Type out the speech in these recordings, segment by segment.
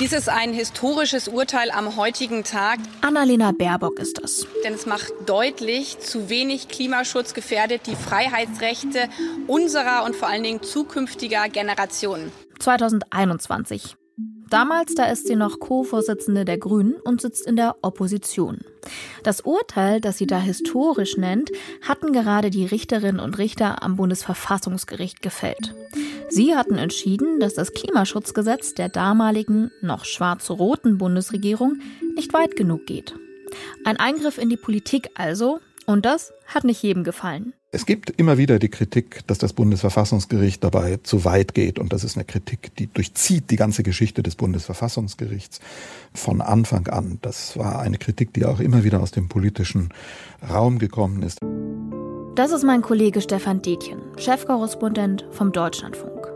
Dies ist ein historisches Urteil am heutigen Tag. Annalena Baerbock ist das. Denn es macht deutlich, zu wenig Klimaschutz gefährdet die Freiheitsrechte unserer und vor allen Dingen zukünftiger Generationen. 2021. Damals, da ist sie noch Co-Vorsitzende der Grünen und sitzt in der Opposition. Das Urteil, das sie da historisch nennt, hatten gerade die Richterinnen und Richter am Bundesverfassungsgericht gefällt. Sie hatten entschieden, dass das Klimaschutzgesetz der damaligen, noch schwarz-roten Bundesregierung nicht weit genug geht. Ein Eingriff in die Politik also, und das hat nicht jedem gefallen. Es gibt immer wieder die Kritik, dass das Bundesverfassungsgericht dabei zu weit geht. Und das ist eine Kritik, die durchzieht die ganze Geschichte des Bundesverfassungsgerichts von Anfang an. Das war eine Kritik, die auch immer wieder aus dem politischen Raum gekommen ist. Das ist mein Kollege Stefan Detjen, Chefkorrespondent vom Deutschlandfunk.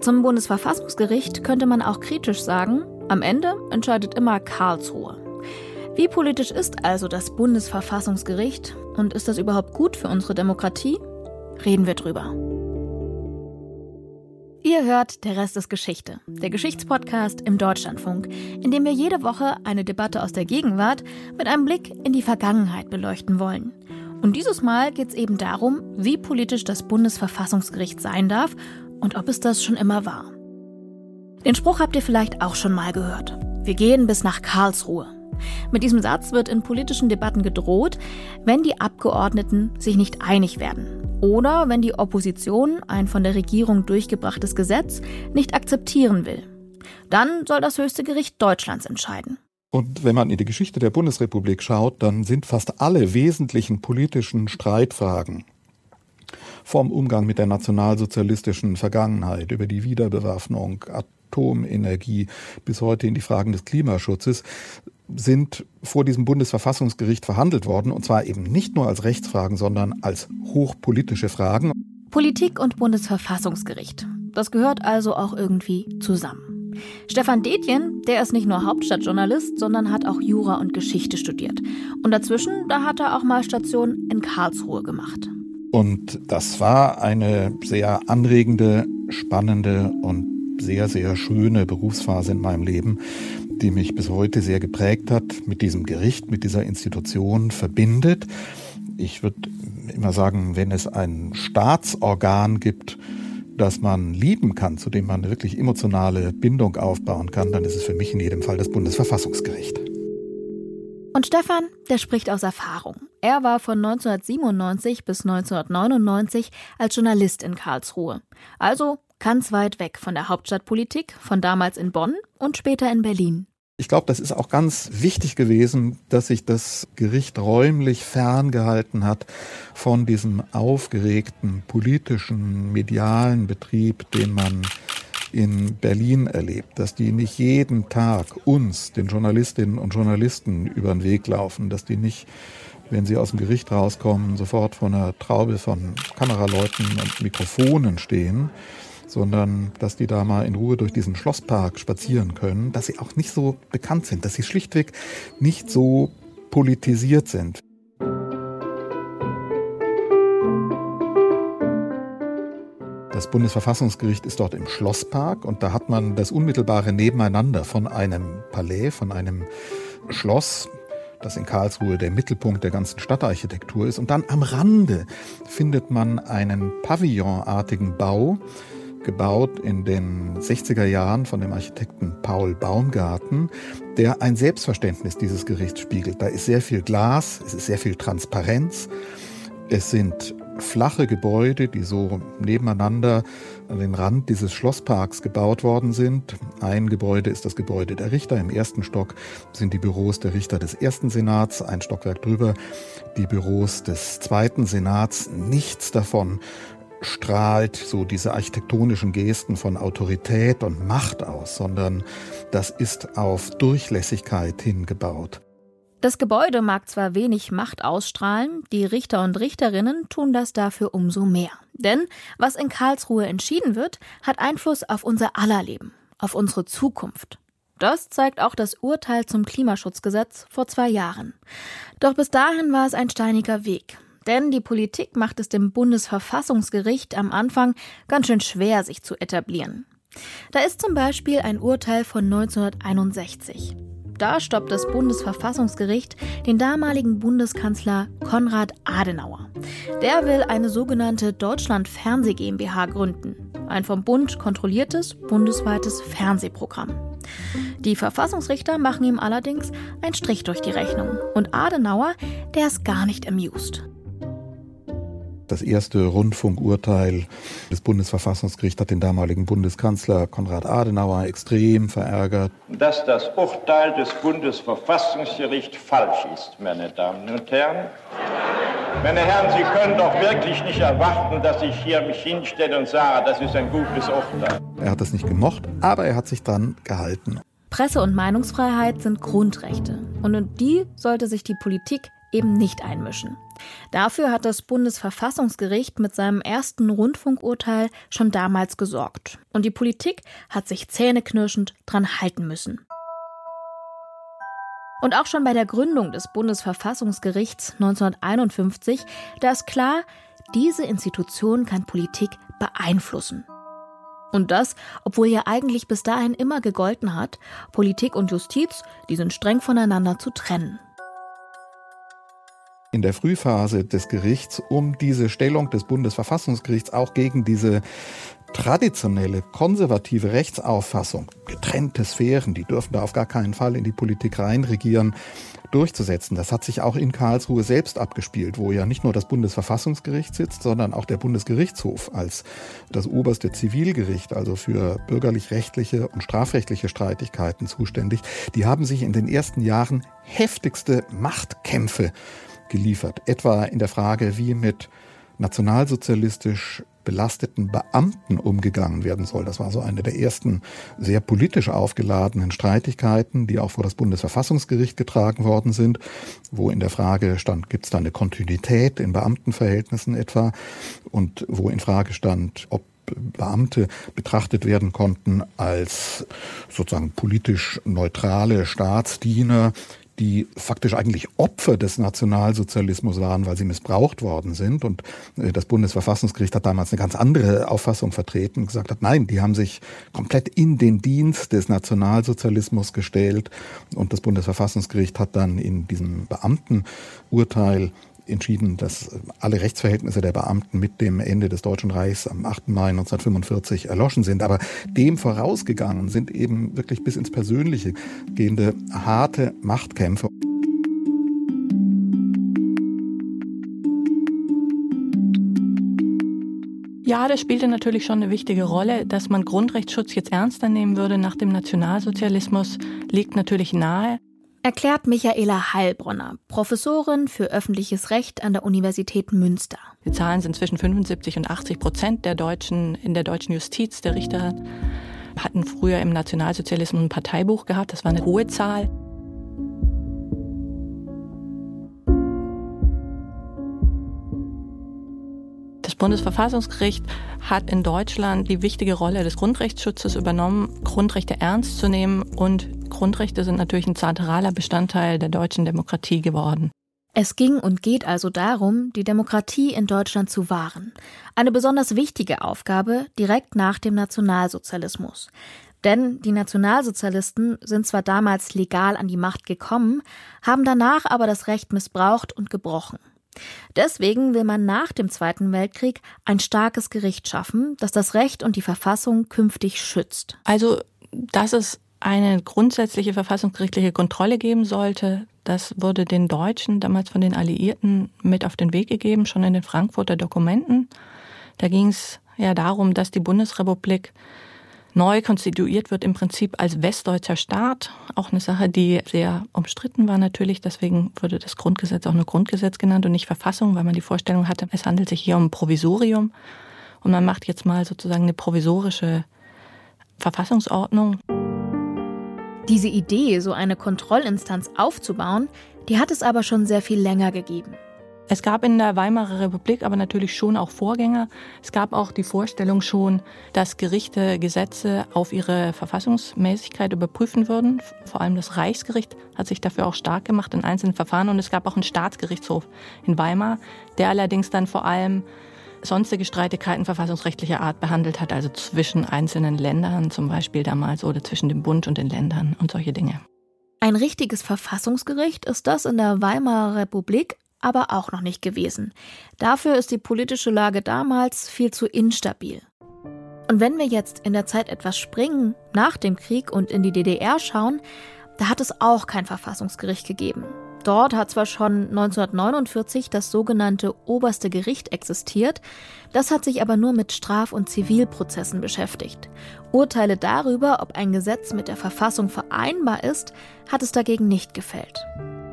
Zum Bundesverfassungsgericht könnte man auch kritisch sagen, am Ende entscheidet immer Karlsruhe. Wie politisch ist also das Bundesverfassungsgericht und ist das überhaupt gut für unsere Demokratie? Reden wir drüber. Ihr hört Der Rest ist Geschichte, der Geschichtspodcast im Deutschlandfunk, in dem wir jede Woche eine Debatte aus der Gegenwart mit einem Blick in die Vergangenheit beleuchten wollen. Und dieses Mal geht es eben darum, wie politisch das Bundesverfassungsgericht sein darf und ob es das schon immer war. Den Spruch habt ihr vielleicht auch schon mal gehört. Wir gehen bis nach Karlsruhe. Mit diesem Satz wird in politischen Debatten gedroht, wenn die Abgeordneten sich nicht einig werden oder wenn die Opposition ein von der Regierung durchgebrachtes Gesetz nicht akzeptieren will. Dann soll das höchste Gericht Deutschlands entscheiden. Und wenn man in die Geschichte der Bundesrepublik schaut, dann sind fast alle wesentlichen politischen Streitfragen vom Umgang mit der nationalsozialistischen Vergangenheit über die Wiederbewaffnung, Atomenergie bis heute in die Fragen des Klimaschutzes sind vor diesem Bundesverfassungsgericht verhandelt worden, und zwar eben nicht nur als Rechtsfragen, sondern als hochpolitische Fragen. Politik und Bundesverfassungsgericht. Das gehört also auch irgendwie zusammen. Stefan Detjen, der ist nicht nur Hauptstadtjournalist, sondern hat auch Jura und Geschichte studiert. Und dazwischen, da hat er auch mal Station in Karlsruhe gemacht. Und das war eine sehr anregende, spannende und sehr, sehr schöne Berufsphase in meinem Leben, die mich bis heute sehr geprägt hat, mit diesem Gericht, mit dieser Institution verbindet. Ich würde immer sagen, wenn es ein Staatsorgan gibt, das man lieben kann, zu dem man eine wirklich emotionale Bindung aufbauen kann, dann ist es für mich in jedem Fall das Bundesverfassungsgericht. Und Stefan, der spricht aus Erfahrung. Er war von 1997 bis 1999 als Journalist in Karlsruhe. Also ganz weit weg von der Hauptstadtpolitik, von damals in Bonn und später in Berlin. Ich glaube, das ist auch ganz wichtig gewesen, dass sich das Gericht räumlich ferngehalten hat von diesem aufgeregten politischen, medialen Betrieb, den man in Berlin erlebt, dass die nicht jeden Tag uns, den Journalistinnen und Journalisten, über den Weg laufen, dass die nicht, wenn sie aus dem Gericht rauskommen, sofort vor einer Traube von Kameraleuten und Mikrofonen stehen, sondern dass die da mal in Ruhe durch diesen Schlosspark spazieren können, dass sie auch nicht so bekannt sind, dass sie schlichtweg nicht so politisiert sind. Das Bundesverfassungsgericht ist dort im Schlosspark und da hat man das unmittelbare Nebeneinander von einem Palais, von einem Schloss, das in Karlsruhe der Mittelpunkt der ganzen Stadtarchitektur ist. Und dann am Rande findet man einen pavillonartigen Bau, gebaut in den 60er Jahren von dem Architekten Paul Baumgarten, der ein Selbstverständnis dieses Gerichts spiegelt. Da ist sehr viel Glas, es ist sehr viel Transparenz, es sind flache Gebäude, die so nebeneinander an den Rand dieses Schlossparks gebaut worden sind. Ein Gebäude ist das Gebäude der Richter. Im ersten Stock sind die Büros der Richter des ersten Senats, ein Stockwerk drüber die Büros des zweiten Senats. Nichts davon strahlt so diese architektonischen Gesten von Autorität und Macht aus, sondern das ist auf Durchlässigkeit hingebaut. Das Gebäude mag zwar wenig Macht ausstrahlen, die Richter und Richterinnen tun das dafür umso mehr. Denn was in Karlsruhe entschieden wird, hat Einfluss auf unser aller Leben, auf unsere Zukunft. Das zeigt auch das Urteil zum Klimaschutzgesetz vor zwei Jahren. Doch bis dahin war es ein steiniger Weg. Denn die Politik macht es dem Bundesverfassungsgericht am Anfang ganz schön schwer, sich zu etablieren. Da ist zum Beispiel ein Urteil von 1961. Da stoppt das Bundesverfassungsgericht den damaligen Bundeskanzler Konrad Adenauer. Der will eine sogenannte Deutschland Fernseh GmbH gründen. Ein vom Bund kontrolliertes bundesweites Fernsehprogramm. Die Verfassungsrichter machen ihm allerdings einen Strich durch die Rechnung. Und Adenauer, der ist gar nicht amused. Das erste Rundfunkurteil des Bundesverfassungsgerichts hat den damaligen Bundeskanzler Konrad Adenauer extrem verärgert. Dass das Urteil des Bundesverfassungsgerichts falsch ist, meine Damen und Herren. Meine Herren, Sie können doch wirklich nicht erwarten, dass ich hier mich hinstelle und sage, das ist ein gutes Urteil. Er hat es nicht gemocht, aber er hat sich dann gehalten. Presse- und Meinungsfreiheit sind Grundrechte. Und in die sollte sich die Politik eben nicht einmischen. Dafür hat das Bundesverfassungsgericht mit seinem ersten Rundfunkurteil schon damals gesorgt. Und die Politik hat sich zähneknirschend dran halten müssen. Und auch schon bei der Gründung des Bundesverfassungsgerichts 1951, da ist klar, diese Institution kann Politik beeinflussen. Und das, obwohl ja eigentlich bis dahin immer gegolten hat, Politik und Justiz, die sind streng voneinander zu trennen in der Frühphase des Gerichts, um diese Stellung des Bundesverfassungsgerichts auch gegen diese traditionelle konservative Rechtsauffassung, getrennte Sphären, die dürfen da auf gar keinen Fall in die Politik reinregieren, durchzusetzen. Das hat sich auch in Karlsruhe selbst abgespielt, wo ja nicht nur das Bundesverfassungsgericht sitzt, sondern auch der Bundesgerichtshof als das oberste Zivilgericht, also für bürgerlich-rechtliche und strafrechtliche Streitigkeiten zuständig. Die haben sich in den ersten Jahren heftigste Machtkämpfe geliefert. Etwa in der Frage, wie mit nationalsozialistisch belasteten Beamten umgegangen werden soll. Das war so eine der ersten sehr politisch aufgeladenen Streitigkeiten, die auch vor das Bundesverfassungsgericht getragen worden sind, wo in der Frage stand, gibt es da eine Kontinuität in Beamtenverhältnissen etwa und wo in Frage stand, ob Beamte betrachtet werden konnten als sozusagen politisch neutrale Staatsdiener, die faktisch eigentlich Opfer des Nationalsozialismus waren, weil sie missbraucht worden sind. Und äh, das Bundesverfassungsgericht hat damals eine ganz andere Auffassung vertreten, gesagt hat, nein, die haben sich komplett in den Dienst des Nationalsozialismus gestellt. Und das Bundesverfassungsgericht hat dann in diesem Beamtenurteil entschieden, dass alle Rechtsverhältnisse der Beamten mit dem Ende des Deutschen Reichs am 8. Mai 1945 erloschen sind. Aber dem vorausgegangen sind eben wirklich bis ins Persönliche gehende harte Machtkämpfe. Ja, das spielte natürlich schon eine wichtige Rolle. Dass man Grundrechtsschutz jetzt ernster nehmen würde nach dem Nationalsozialismus, liegt natürlich nahe erklärt Michaela Heilbronner, Professorin für öffentliches Recht an der Universität Münster. Die Zahlen sind zwischen 75 und 80 Prozent der Deutschen in der deutschen Justiz, der Richter hatten früher im Nationalsozialismus ein Parteibuch gehabt. Das war eine hohe Zahl. Bundesverfassungsgericht hat in Deutschland die wichtige Rolle des Grundrechtsschutzes übernommen, Grundrechte ernst zu nehmen und Grundrechte sind natürlich ein zentraler Bestandteil der deutschen Demokratie geworden. Es ging und geht also darum, die Demokratie in Deutschland zu wahren. Eine besonders wichtige Aufgabe direkt nach dem Nationalsozialismus. Denn die Nationalsozialisten sind zwar damals legal an die Macht gekommen, haben danach aber das Recht missbraucht und gebrochen. Deswegen will man nach dem Zweiten Weltkrieg ein starkes Gericht schaffen, das das Recht und die Verfassung künftig schützt. Also, dass es eine grundsätzliche verfassungsgerichtliche Kontrolle geben sollte, das wurde den Deutschen damals von den Alliierten mit auf den Weg gegeben, schon in den Frankfurter Dokumenten. Da ging es ja darum, dass die Bundesrepublik neu konstituiert wird, im Prinzip als westdeutscher Staat. Auch eine Sache, die sehr umstritten war natürlich. Deswegen wurde das Grundgesetz auch nur Grundgesetz genannt und nicht Verfassung, weil man die Vorstellung hatte, es handelt sich hier um ein Provisorium. Und man macht jetzt mal sozusagen eine provisorische Verfassungsordnung. Diese Idee, so eine Kontrollinstanz aufzubauen, die hat es aber schon sehr viel länger gegeben. Es gab in der Weimarer Republik aber natürlich schon auch Vorgänger. Es gab auch die Vorstellung schon, dass Gerichte Gesetze auf ihre Verfassungsmäßigkeit überprüfen würden. Vor allem das Reichsgericht hat sich dafür auch stark gemacht in einzelnen Verfahren. Und es gab auch einen Staatsgerichtshof in Weimar, der allerdings dann vor allem sonstige Streitigkeiten verfassungsrechtlicher Art behandelt hat, also zwischen einzelnen Ländern zum Beispiel damals oder zwischen dem Bund und den Ländern und solche Dinge. Ein richtiges Verfassungsgericht ist das in der Weimarer Republik aber auch noch nicht gewesen. Dafür ist die politische Lage damals viel zu instabil. Und wenn wir jetzt in der Zeit etwas springen, nach dem Krieg und in die DDR schauen, da hat es auch kein Verfassungsgericht gegeben. Dort hat zwar schon 1949 das sogenannte oberste Gericht existiert, das hat sich aber nur mit Straf- und Zivilprozessen beschäftigt. Urteile darüber, ob ein Gesetz mit der Verfassung vereinbar ist, hat es dagegen nicht gefällt.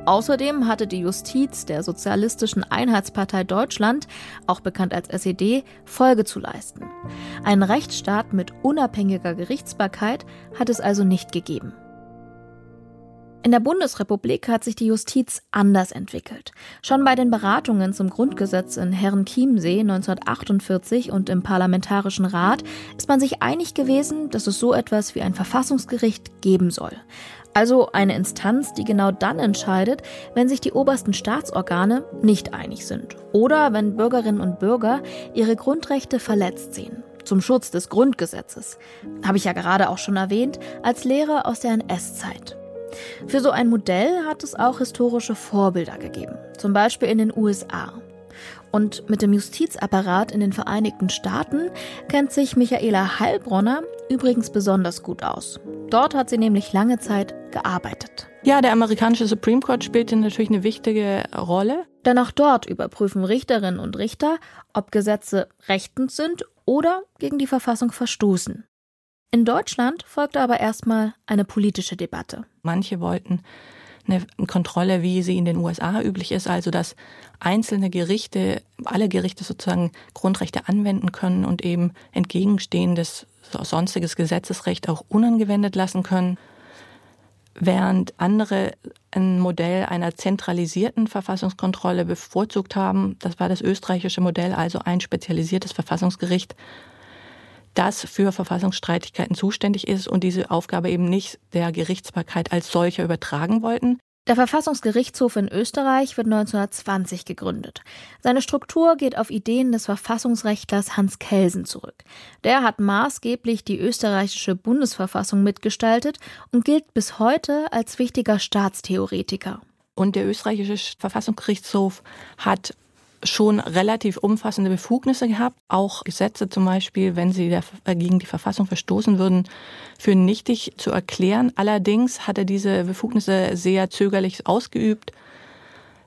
Außerdem hatte die Justiz der Sozialistischen Einheitspartei Deutschland, auch bekannt als SED, Folge zu leisten. Einen Rechtsstaat mit unabhängiger Gerichtsbarkeit hat es also nicht gegeben. In der Bundesrepublik hat sich die Justiz anders entwickelt. Schon bei den Beratungen zum Grundgesetz in Herrenchiemsee 1948 und im Parlamentarischen Rat ist man sich einig gewesen, dass es so etwas wie ein Verfassungsgericht geben soll. Also eine Instanz, die genau dann entscheidet, wenn sich die obersten Staatsorgane nicht einig sind oder wenn Bürgerinnen und Bürger ihre Grundrechte verletzt sehen. Zum Schutz des Grundgesetzes. Habe ich ja gerade auch schon erwähnt, als Lehre aus der NS-Zeit. Für so ein Modell hat es auch historische Vorbilder gegeben, zum Beispiel in den USA. Und mit dem Justizapparat in den Vereinigten Staaten kennt sich Michaela Heilbronner übrigens besonders gut aus. Dort hat sie nämlich lange Zeit gearbeitet. Ja, der amerikanische Supreme Court spielte natürlich eine wichtige Rolle. Denn auch dort überprüfen Richterinnen und Richter, ob Gesetze rechtens sind oder gegen die Verfassung verstoßen. In Deutschland folgte aber erstmal eine politische Debatte. Manche wollten eine Kontrolle, wie sie in den USA üblich ist, also dass einzelne Gerichte, alle Gerichte sozusagen Grundrechte anwenden können und eben entgegenstehendes sonstiges Gesetzesrecht auch unangewendet lassen können, während andere ein Modell einer zentralisierten Verfassungskontrolle bevorzugt haben. Das war das österreichische Modell, also ein spezialisiertes Verfassungsgericht, das für Verfassungsstreitigkeiten zuständig ist und diese Aufgabe eben nicht der Gerichtsbarkeit als solcher übertragen wollten. Der Verfassungsgerichtshof in Österreich wird 1920 gegründet. Seine Struktur geht auf Ideen des Verfassungsrechtlers Hans Kelsen zurück. Der hat maßgeblich die österreichische Bundesverfassung mitgestaltet und gilt bis heute als wichtiger Staatstheoretiker. Und der österreichische Verfassungsgerichtshof hat schon relativ umfassende Befugnisse gehabt. Auch Gesetze zum Beispiel, wenn sie äh, gegen die Verfassung verstoßen würden, für nichtig zu erklären. Allerdings hat er diese Befugnisse sehr zögerlich ausgeübt.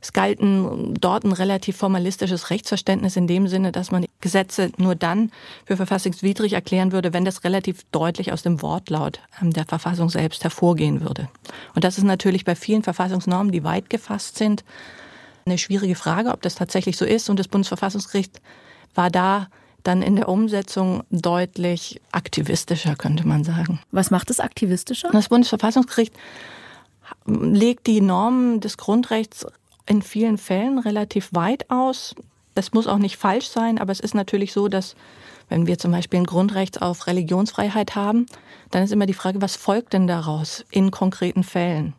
Es galten dort ein relativ formalistisches Rechtsverständnis in dem Sinne, dass man Gesetze nur dann für verfassungswidrig erklären würde, wenn das relativ deutlich aus dem Wortlaut ähm, der Verfassung selbst hervorgehen würde. Und das ist natürlich bei vielen Verfassungsnormen, die weit gefasst sind, eine schwierige Frage, ob das tatsächlich so ist. Und das Bundesverfassungsgericht war da dann in der Umsetzung deutlich aktivistischer, könnte man sagen. Was macht es aktivistischer? Das Bundesverfassungsgericht legt die Normen des Grundrechts in vielen Fällen relativ weit aus. Das muss auch nicht falsch sein, aber es ist natürlich so, dass wenn wir zum Beispiel ein Grundrecht auf Religionsfreiheit haben, dann ist immer die Frage, was folgt denn daraus in konkreten Fällen?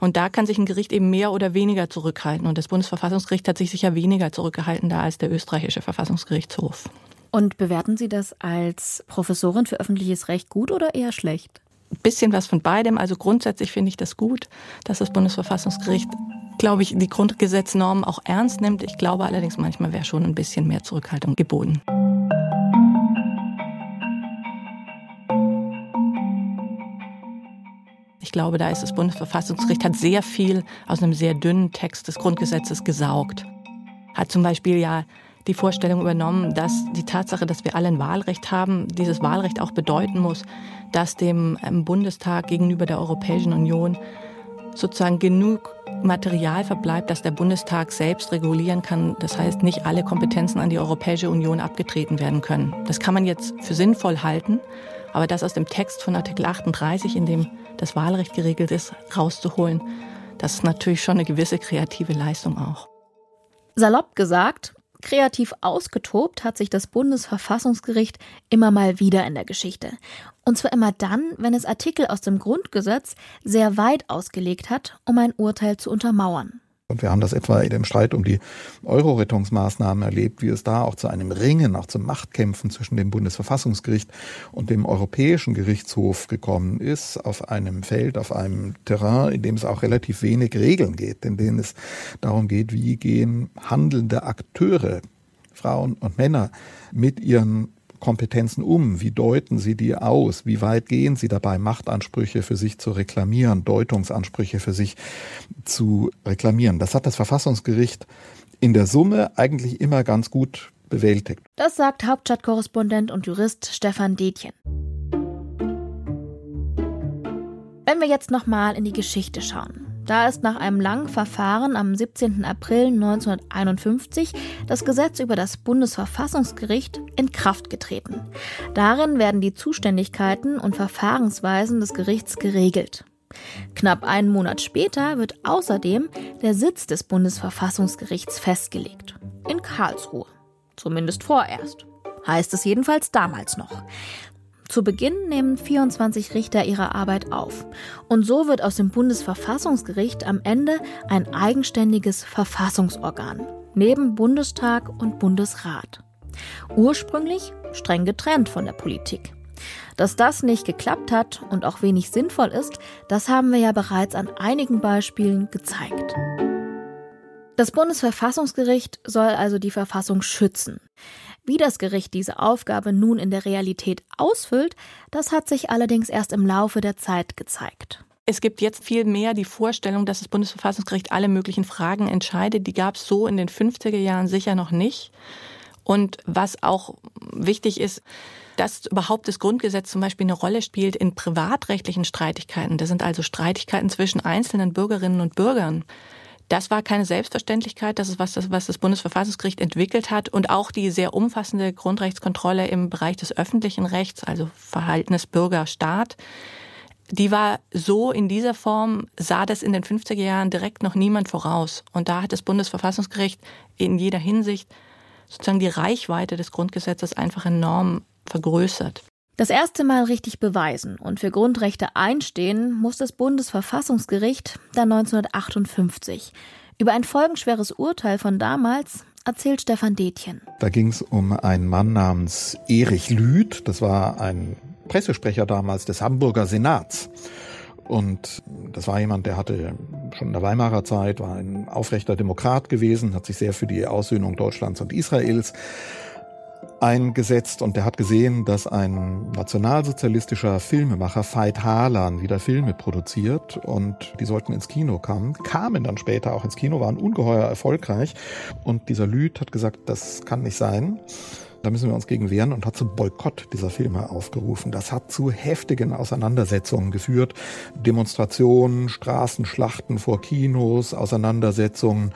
Und da kann sich ein Gericht eben mehr oder weniger zurückhalten. Und das Bundesverfassungsgericht hat sich sicher weniger zurückgehalten da als der österreichische Verfassungsgerichtshof. Und bewerten Sie das als Professorin für öffentliches Recht gut oder eher schlecht? Ein bisschen was von beidem. Also grundsätzlich finde ich das gut, dass das Bundesverfassungsgericht, glaube ich, die Grundgesetznormen auch ernst nimmt. Ich glaube allerdings, manchmal wäre schon ein bisschen mehr Zurückhaltung geboten. Ich glaube, da ist das Bundesverfassungsgericht hat sehr viel aus einem sehr dünnen Text des Grundgesetzes gesaugt. Hat zum Beispiel ja die Vorstellung übernommen, dass die Tatsache, dass wir alle ein Wahlrecht haben, dieses Wahlrecht auch bedeuten muss, dass dem ähm, Bundestag gegenüber der Europäischen Union sozusagen genug Material verbleibt, dass der Bundestag selbst regulieren kann. Das heißt, nicht alle Kompetenzen an die Europäische Union abgetreten werden können. Das kann man jetzt für sinnvoll halten, aber das aus dem Text von Artikel 38, in dem das Wahlrecht geregelt ist, rauszuholen, das ist natürlich schon eine gewisse kreative Leistung auch. Salopp gesagt, kreativ ausgetobt hat sich das Bundesverfassungsgericht immer mal wieder in der Geschichte. Und zwar immer dann, wenn es Artikel aus dem Grundgesetz sehr weit ausgelegt hat, um ein Urteil zu untermauern. Und wir haben das etwa in dem Streit um die Euro-Rettungsmaßnahmen erlebt, wie es da auch zu einem Ringen, auch zu Machtkämpfen zwischen dem Bundesverfassungsgericht und dem Europäischen Gerichtshof gekommen ist, auf einem Feld, auf einem Terrain, in dem es auch relativ wenig Regeln geht, in denen es darum geht, wie gehen handelnde Akteure, Frauen und Männer, mit ihren Kompetenzen um? Wie deuten sie die aus? Wie weit gehen sie dabei, Machtansprüche für sich zu reklamieren, Deutungsansprüche für sich zu reklamieren? Das hat das Verfassungsgericht in der Summe eigentlich immer ganz gut bewältigt. Das sagt Hauptstadtkorrespondent und Jurist Stefan Detjen. Wenn wir jetzt nochmal in die Geschichte schauen. Da ist nach einem langen Verfahren am 17. April 1951 das Gesetz über das Bundesverfassungsgericht in Kraft getreten. Darin werden die Zuständigkeiten und Verfahrensweisen des Gerichts geregelt. Knapp einen Monat später wird außerdem der Sitz des Bundesverfassungsgerichts festgelegt. In Karlsruhe. Zumindest vorerst. Heißt es jedenfalls damals noch. Zu Beginn nehmen 24 Richter ihre Arbeit auf. Und so wird aus dem Bundesverfassungsgericht am Ende ein eigenständiges Verfassungsorgan, neben Bundestag und Bundesrat. Ursprünglich streng getrennt von der Politik. Dass das nicht geklappt hat und auch wenig sinnvoll ist, das haben wir ja bereits an einigen Beispielen gezeigt. Das Bundesverfassungsgericht soll also die Verfassung schützen. Wie das Gericht diese Aufgabe nun in der Realität ausfüllt, das hat sich allerdings erst im Laufe der Zeit gezeigt. Es gibt jetzt viel mehr die Vorstellung, dass das Bundesverfassungsgericht alle möglichen Fragen entscheidet. Die gab es so in den 50er Jahren sicher noch nicht. Und was auch wichtig ist, dass überhaupt das Grundgesetz zum Beispiel eine Rolle spielt in privatrechtlichen Streitigkeiten. Das sind also Streitigkeiten zwischen einzelnen Bürgerinnen und Bürgern. Das war keine Selbstverständlichkeit. Das ist was, was das Bundesverfassungsgericht entwickelt hat. Und auch die sehr umfassende Grundrechtskontrolle im Bereich des öffentlichen Rechts, also Verhaltnis Bürger-Staat, die war so in dieser Form, sah das in den 50er Jahren direkt noch niemand voraus. Und da hat das Bundesverfassungsgericht in jeder Hinsicht sozusagen die Reichweite des Grundgesetzes einfach enorm vergrößert. Das erste Mal richtig beweisen und für Grundrechte einstehen muss das Bundesverfassungsgericht dann 1958. Über ein folgenschweres Urteil von damals erzählt Stefan Detjen. Da ging es um einen Mann namens Erich Lüth. Das war ein Pressesprecher damals des Hamburger Senats. Und das war jemand, der hatte schon in der Weimarer Zeit, war ein aufrechter Demokrat gewesen, hat sich sehr für die Aussöhnung Deutschlands und Israels eingesetzt und der hat gesehen, dass ein nationalsozialistischer Filmemacher, Veit Harlan, wieder Filme produziert und die sollten ins Kino kommen, kamen dann später auch ins Kino, waren ungeheuer erfolgreich und dieser Lüth hat gesagt, das kann nicht sein. Da müssen wir uns gegen wehren und hat zum Boykott dieser Filme aufgerufen. Das hat zu heftigen Auseinandersetzungen geführt. Demonstrationen, Straßenschlachten vor Kinos, Auseinandersetzungen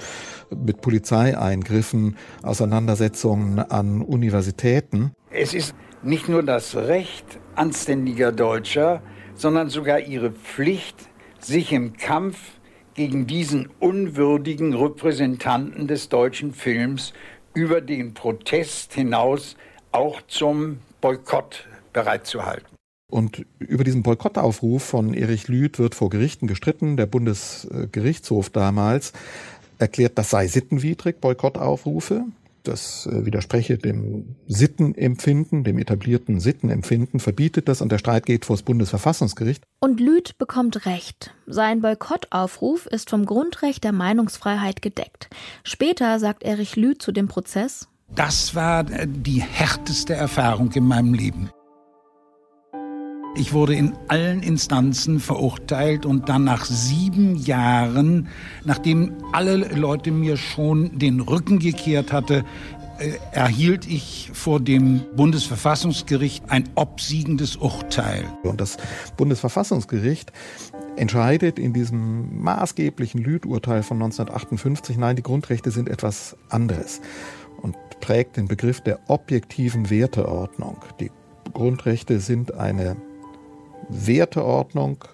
mit Polizeieingriffen, Auseinandersetzungen an Universitäten. Es ist nicht nur das Recht anständiger Deutscher, sondern sogar ihre Pflicht, sich im Kampf gegen diesen unwürdigen Repräsentanten des deutschen Films über den Protest hinaus auch zum Boykott bereitzuhalten. Und über diesen Boykottaufruf von Erich Lüth wird vor Gerichten gestritten. Der Bundesgerichtshof damals erklärt, das sei sittenwidrig, Boykottaufrufe. Das äh, widerspreche dem Sittenempfinden, dem etablierten Sittenempfinden, verbietet das und der Streit geht vor das Bundesverfassungsgericht. Und Lüth bekommt Recht. Sein Boykottaufruf ist vom Grundrecht der Meinungsfreiheit gedeckt. Später sagt Erich Lüth zu dem Prozess, das war äh, die härteste Erfahrung in meinem Leben. Ich wurde in allen Instanzen verurteilt und dann nach sieben Jahren, nachdem alle Leute mir schon den Rücken gekehrt hatte, äh, erhielt ich vor dem Bundesverfassungsgericht ein obsiegendes Urteil. Und das Bundesverfassungsgericht entscheidet in diesem maßgeblichen Lüth-Urteil von 1958, nein, die Grundrechte sind etwas anderes und prägt den Begriff der objektiven Werteordnung. Die Grundrechte sind eine Werteordnung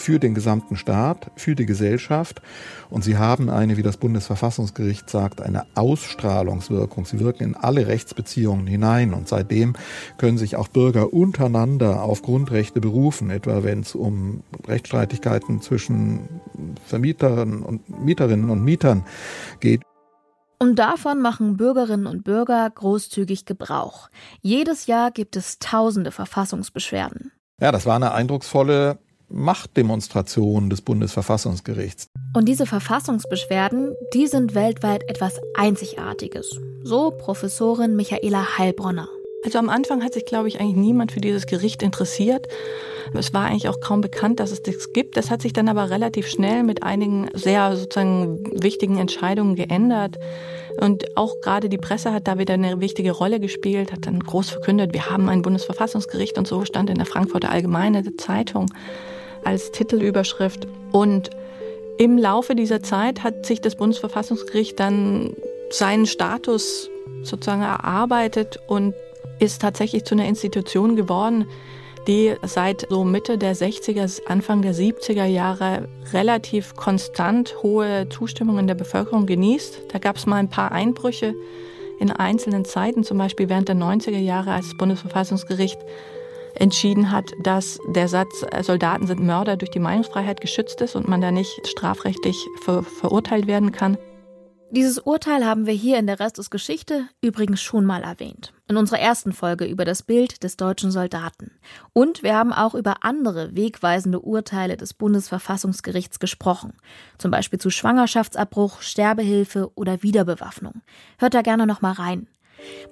für den gesamten Staat, für die Gesellschaft. Und sie haben eine, wie das Bundesverfassungsgericht sagt, eine Ausstrahlungswirkung. Sie wirken in alle Rechtsbeziehungen hinein. Und seitdem können sich auch Bürger untereinander auf Grundrechte berufen, etwa wenn es um Rechtsstreitigkeiten zwischen Vermieterinnen und Mieterinnen und Mietern geht. Und davon machen Bürgerinnen und Bürger großzügig Gebrauch. Jedes Jahr gibt es tausende Verfassungsbeschwerden. Ja, das war eine eindrucksvolle Machtdemonstration des Bundesverfassungsgerichts. Und diese Verfassungsbeschwerden, die sind weltweit etwas Einzigartiges. So Professorin Michaela Heilbronner. Also am Anfang hat sich, glaube ich, eigentlich niemand für dieses Gericht interessiert. Es war eigentlich auch kaum bekannt, dass es das gibt. Das hat sich dann aber relativ schnell mit einigen sehr sozusagen wichtigen Entscheidungen geändert. Und auch gerade die Presse hat da wieder eine wichtige Rolle gespielt, hat dann groß verkündet, wir haben ein Bundesverfassungsgericht und so stand in der Frankfurter Allgemeine Zeitung als Titelüberschrift. Und im Laufe dieser Zeit hat sich das Bundesverfassungsgericht dann seinen Status sozusagen erarbeitet und ist tatsächlich zu einer Institution geworden, die seit so Mitte der 60er, Anfang der 70er Jahre relativ konstant hohe Zustimmung in der Bevölkerung genießt. Da gab es mal ein paar Einbrüche in einzelnen Zeiten, zum Beispiel während der 90er Jahre, als das Bundesverfassungsgericht entschieden hat, dass der Satz Soldaten sind Mörder durch die Meinungsfreiheit geschützt ist und man da nicht strafrechtlich ver verurteilt werden kann. Dieses Urteil haben wir hier in der Rest des Geschichte übrigens schon mal erwähnt. In unserer ersten Folge über das Bild des deutschen Soldaten. Und wir haben auch über andere wegweisende Urteile des Bundesverfassungsgerichts gesprochen. Zum Beispiel zu Schwangerschaftsabbruch, Sterbehilfe oder Wiederbewaffnung. Hört da gerne noch mal rein.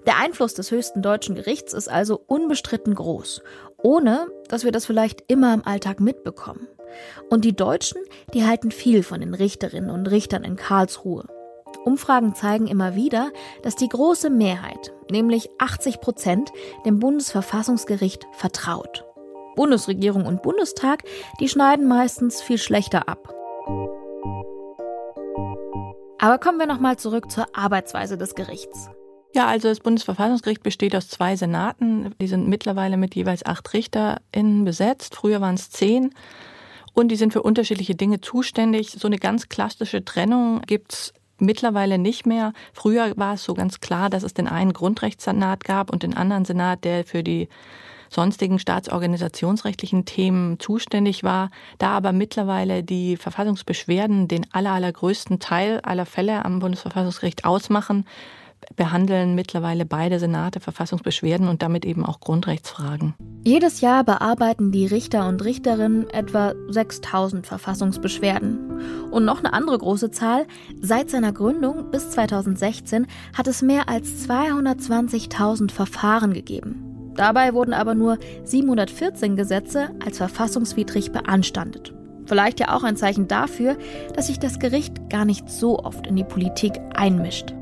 Der Einfluss des höchsten deutschen Gerichts ist also unbestritten groß, ohne dass wir das vielleicht immer im Alltag mitbekommen. Und die Deutschen, die halten viel von den Richterinnen und Richtern in Karlsruhe. Umfragen zeigen immer wieder, dass die große Mehrheit, nämlich 80 Prozent, dem Bundesverfassungsgericht vertraut. Bundesregierung und Bundestag, die schneiden meistens viel schlechter ab. Aber kommen wir nochmal zurück zur Arbeitsweise des Gerichts. Ja, also das Bundesverfassungsgericht besteht aus zwei Senaten. Die sind mittlerweile mit jeweils acht RichterInnen besetzt. Früher waren es zehn. Und die sind für unterschiedliche Dinge zuständig. So eine ganz klassische Trennung gibt's mittlerweile nicht mehr. Früher war es so ganz klar, dass es den einen Grundrechtssenat gab und den anderen Senat, der für die sonstigen staatsorganisationsrechtlichen Themen zuständig war. Da aber mittlerweile die Verfassungsbeschwerden den aller, allergrößten Teil aller Fälle am Bundesverfassungsgericht ausmachen, behandeln mittlerweile beide Senate Verfassungsbeschwerden und damit eben auch Grundrechtsfragen. Jedes Jahr bearbeiten die Richter und Richterinnen etwa 6000 Verfassungsbeschwerden. Und noch eine andere große Zahl, seit seiner Gründung bis 2016 hat es mehr als 220.000 Verfahren gegeben. Dabei wurden aber nur 714 Gesetze als verfassungswidrig beanstandet. Vielleicht ja auch ein Zeichen dafür, dass sich das Gericht gar nicht so oft in die Politik einmischt.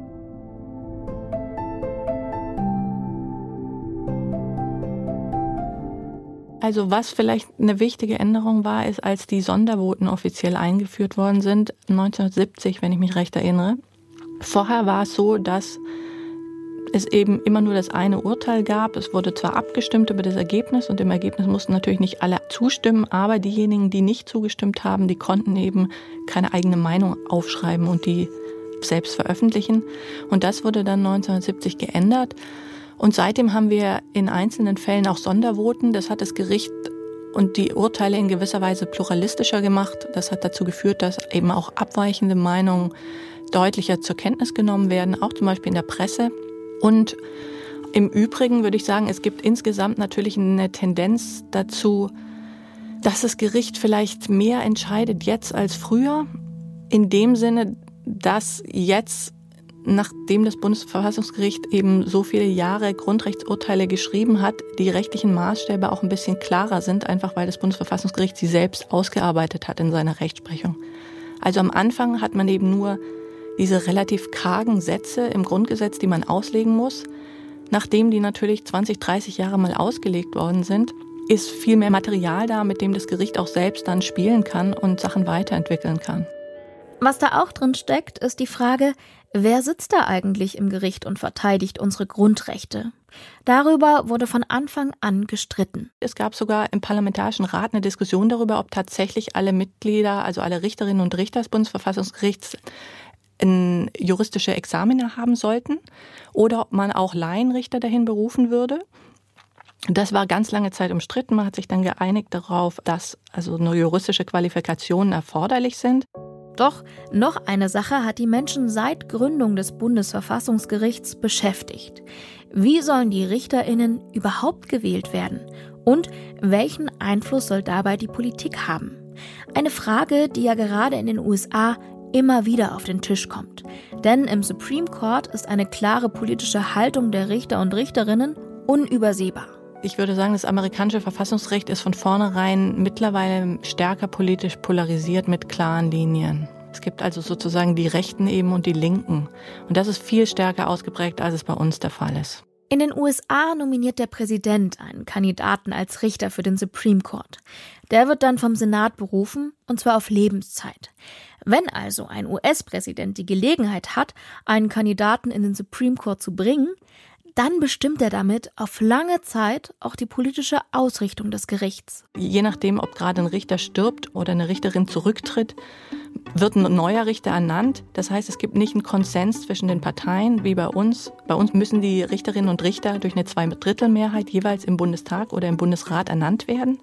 Also was vielleicht eine wichtige Änderung war, ist, als die Sondervoten offiziell eingeführt worden sind, 1970, wenn ich mich recht erinnere. Vorher war es so, dass es eben immer nur das eine Urteil gab. Es wurde zwar abgestimmt über das Ergebnis und im Ergebnis mussten natürlich nicht alle zustimmen, aber diejenigen, die nicht zugestimmt haben, die konnten eben keine eigene Meinung aufschreiben und die selbst veröffentlichen. Und das wurde dann 1970 geändert. Und seitdem haben wir in einzelnen Fällen auch Sondervoten. Das hat das Gericht und die Urteile in gewisser Weise pluralistischer gemacht. Das hat dazu geführt, dass eben auch abweichende Meinungen deutlicher zur Kenntnis genommen werden, auch zum Beispiel in der Presse. Und im Übrigen würde ich sagen, es gibt insgesamt natürlich eine Tendenz dazu, dass das Gericht vielleicht mehr entscheidet jetzt als früher. In dem Sinne, dass jetzt nachdem das Bundesverfassungsgericht eben so viele Jahre Grundrechtsurteile geschrieben hat, die rechtlichen Maßstäbe auch ein bisschen klarer sind, einfach weil das Bundesverfassungsgericht sie selbst ausgearbeitet hat in seiner Rechtsprechung. Also am Anfang hat man eben nur diese relativ kargen Sätze im Grundgesetz, die man auslegen muss. Nachdem die natürlich 20, 30 Jahre mal ausgelegt worden sind, ist viel mehr Material da, mit dem das Gericht auch selbst dann spielen kann und Sachen weiterentwickeln kann. Was da auch drin steckt, ist die Frage, wer sitzt da eigentlich im Gericht und verteidigt unsere Grundrechte? Darüber wurde von Anfang an gestritten. Es gab sogar im Parlamentarischen Rat eine Diskussion darüber, ob tatsächlich alle Mitglieder, also alle Richterinnen und Richter des Bundesverfassungsgerichts juristische Examina haben sollten oder ob man auch Laienrichter dahin berufen würde. Das war ganz lange Zeit umstritten. Man hat sich dann geeinigt darauf, dass also nur juristische Qualifikationen erforderlich sind. Doch noch eine Sache hat die Menschen seit Gründung des Bundesverfassungsgerichts beschäftigt. Wie sollen die Richterinnen überhaupt gewählt werden? Und welchen Einfluss soll dabei die Politik haben? Eine Frage, die ja gerade in den USA immer wieder auf den Tisch kommt. Denn im Supreme Court ist eine klare politische Haltung der Richter und Richterinnen unübersehbar. Ich würde sagen, das amerikanische Verfassungsrecht ist von vornherein mittlerweile stärker politisch polarisiert mit klaren Linien. Es gibt also sozusagen die Rechten eben und die Linken. Und das ist viel stärker ausgeprägt, als es bei uns der Fall ist. In den USA nominiert der Präsident einen Kandidaten als Richter für den Supreme Court. Der wird dann vom Senat berufen, und zwar auf Lebenszeit. Wenn also ein US-Präsident die Gelegenheit hat, einen Kandidaten in den Supreme Court zu bringen, dann bestimmt er damit auf lange Zeit auch die politische Ausrichtung des Gerichts. Je nachdem, ob gerade ein Richter stirbt oder eine Richterin zurücktritt, wird ein neuer Richter ernannt. Das heißt, es gibt nicht einen Konsens zwischen den Parteien wie bei uns. Bei uns müssen die Richterinnen und Richter durch eine Zweidrittelmehrheit jeweils im Bundestag oder im Bundesrat ernannt werden.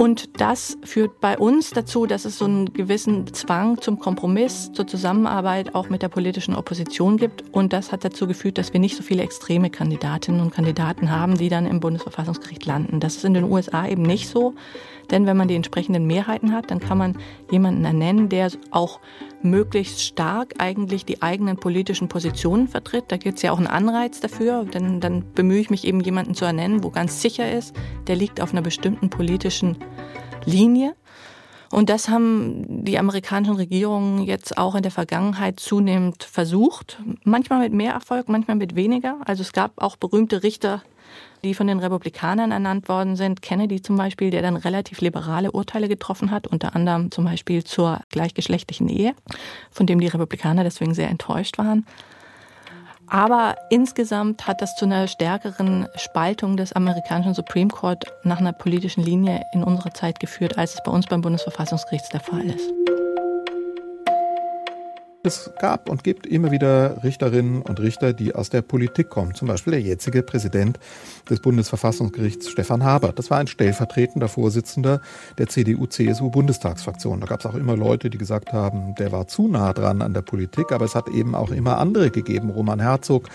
Und das führt bei uns dazu, dass es so einen gewissen Zwang zum Kompromiss, zur Zusammenarbeit auch mit der politischen Opposition gibt. Und das hat dazu geführt, dass wir nicht so viele extreme Kandidatinnen und Kandidaten haben, die dann im Bundesverfassungsgericht landen. Das ist in den USA eben nicht so. Denn wenn man die entsprechenden Mehrheiten hat, dann kann man jemanden ernennen, der auch möglichst stark eigentlich die eigenen politischen Positionen vertritt. Da gibt es ja auch einen Anreiz dafür. Denn dann bemühe ich mich eben, jemanden zu ernennen, wo ganz sicher ist, der liegt auf einer bestimmten politischen Linie. Und das haben die amerikanischen Regierungen jetzt auch in der Vergangenheit zunehmend versucht. Manchmal mit mehr Erfolg, manchmal mit weniger. Also es gab auch berühmte Richter, die von den Republikanern ernannt worden sind. Kennedy zum Beispiel, der dann relativ liberale Urteile getroffen hat, unter anderem zum Beispiel zur gleichgeschlechtlichen Ehe, von dem die Republikaner deswegen sehr enttäuscht waren. Aber insgesamt hat das zu einer stärkeren Spaltung des amerikanischen Supreme Court nach einer politischen Linie in unserer Zeit geführt, als es bei uns beim Bundesverfassungsgericht der Fall ist. Es gab und gibt immer wieder Richterinnen und Richter, die aus der Politik kommen. Zum Beispiel der jetzige Präsident des Bundesverfassungsgerichts, Stefan Haber. Das war ein stellvertretender Vorsitzender der CDU-CSU-Bundestagsfraktion. Da gab es auch immer Leute, die gesagt haben, der war zu nah dran an der Politik. Aber es hat eben auch immer andere gegeben. Roman Herzog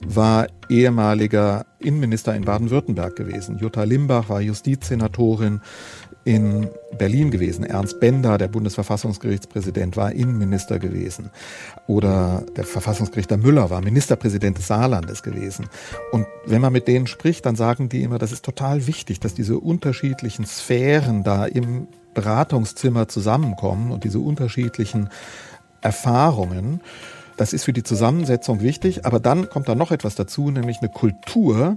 war ehemaliger Innenminister in Baden-Württemberg gewesen. Jutta Limbach war Justizsenatorin in Berlin gewesen. Ernst Bender, der Bundesverfassungsgerichtspräsident, war Innenminister gewesen. Oder der Verfassungsgerichter Müller war Ministerpräsident des Saarlandes gewesen. Und wenn man mit denen spricht, dann sagen die immer, das ist total wichtig, dass diese unterschiedlichen Sphären da im Beratungszimmer zusammenkommen und diese unterschiedlichen Erfahrungen. Das ist für die Zusammensetzung wichtig. Aber dann kommt da noch etwas dazu, nämlich eine Kultur,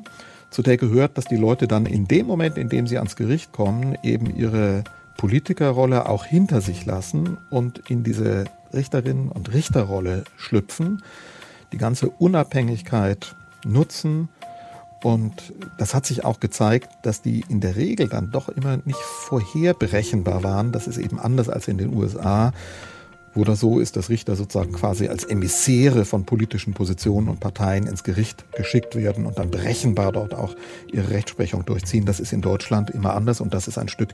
zu der gehört, dass die Leute dann in dem Moment, in dem sie ans Gericht kommen, eben ihre Politikerrolle auch hinter sich lassen und in diese Richterinnen und Richterrolle schlüpfen, die ganze Unabhängigkeit nutzen. Und das hat sich auch gezeigt, dass die in der Regel dann doch immer nicht vorherberechenbar waren. Das ist eben anders als in den USA, wo das so ist, dass Richter sozusagen quasi als Emissäre von politischen Positionen und Parteien ins Gericht geschickt werden und dann berechenbar dort auch ihre Rechtsprechung durchziehen. Das ist in Deutschland immer anders und das ist ein Stück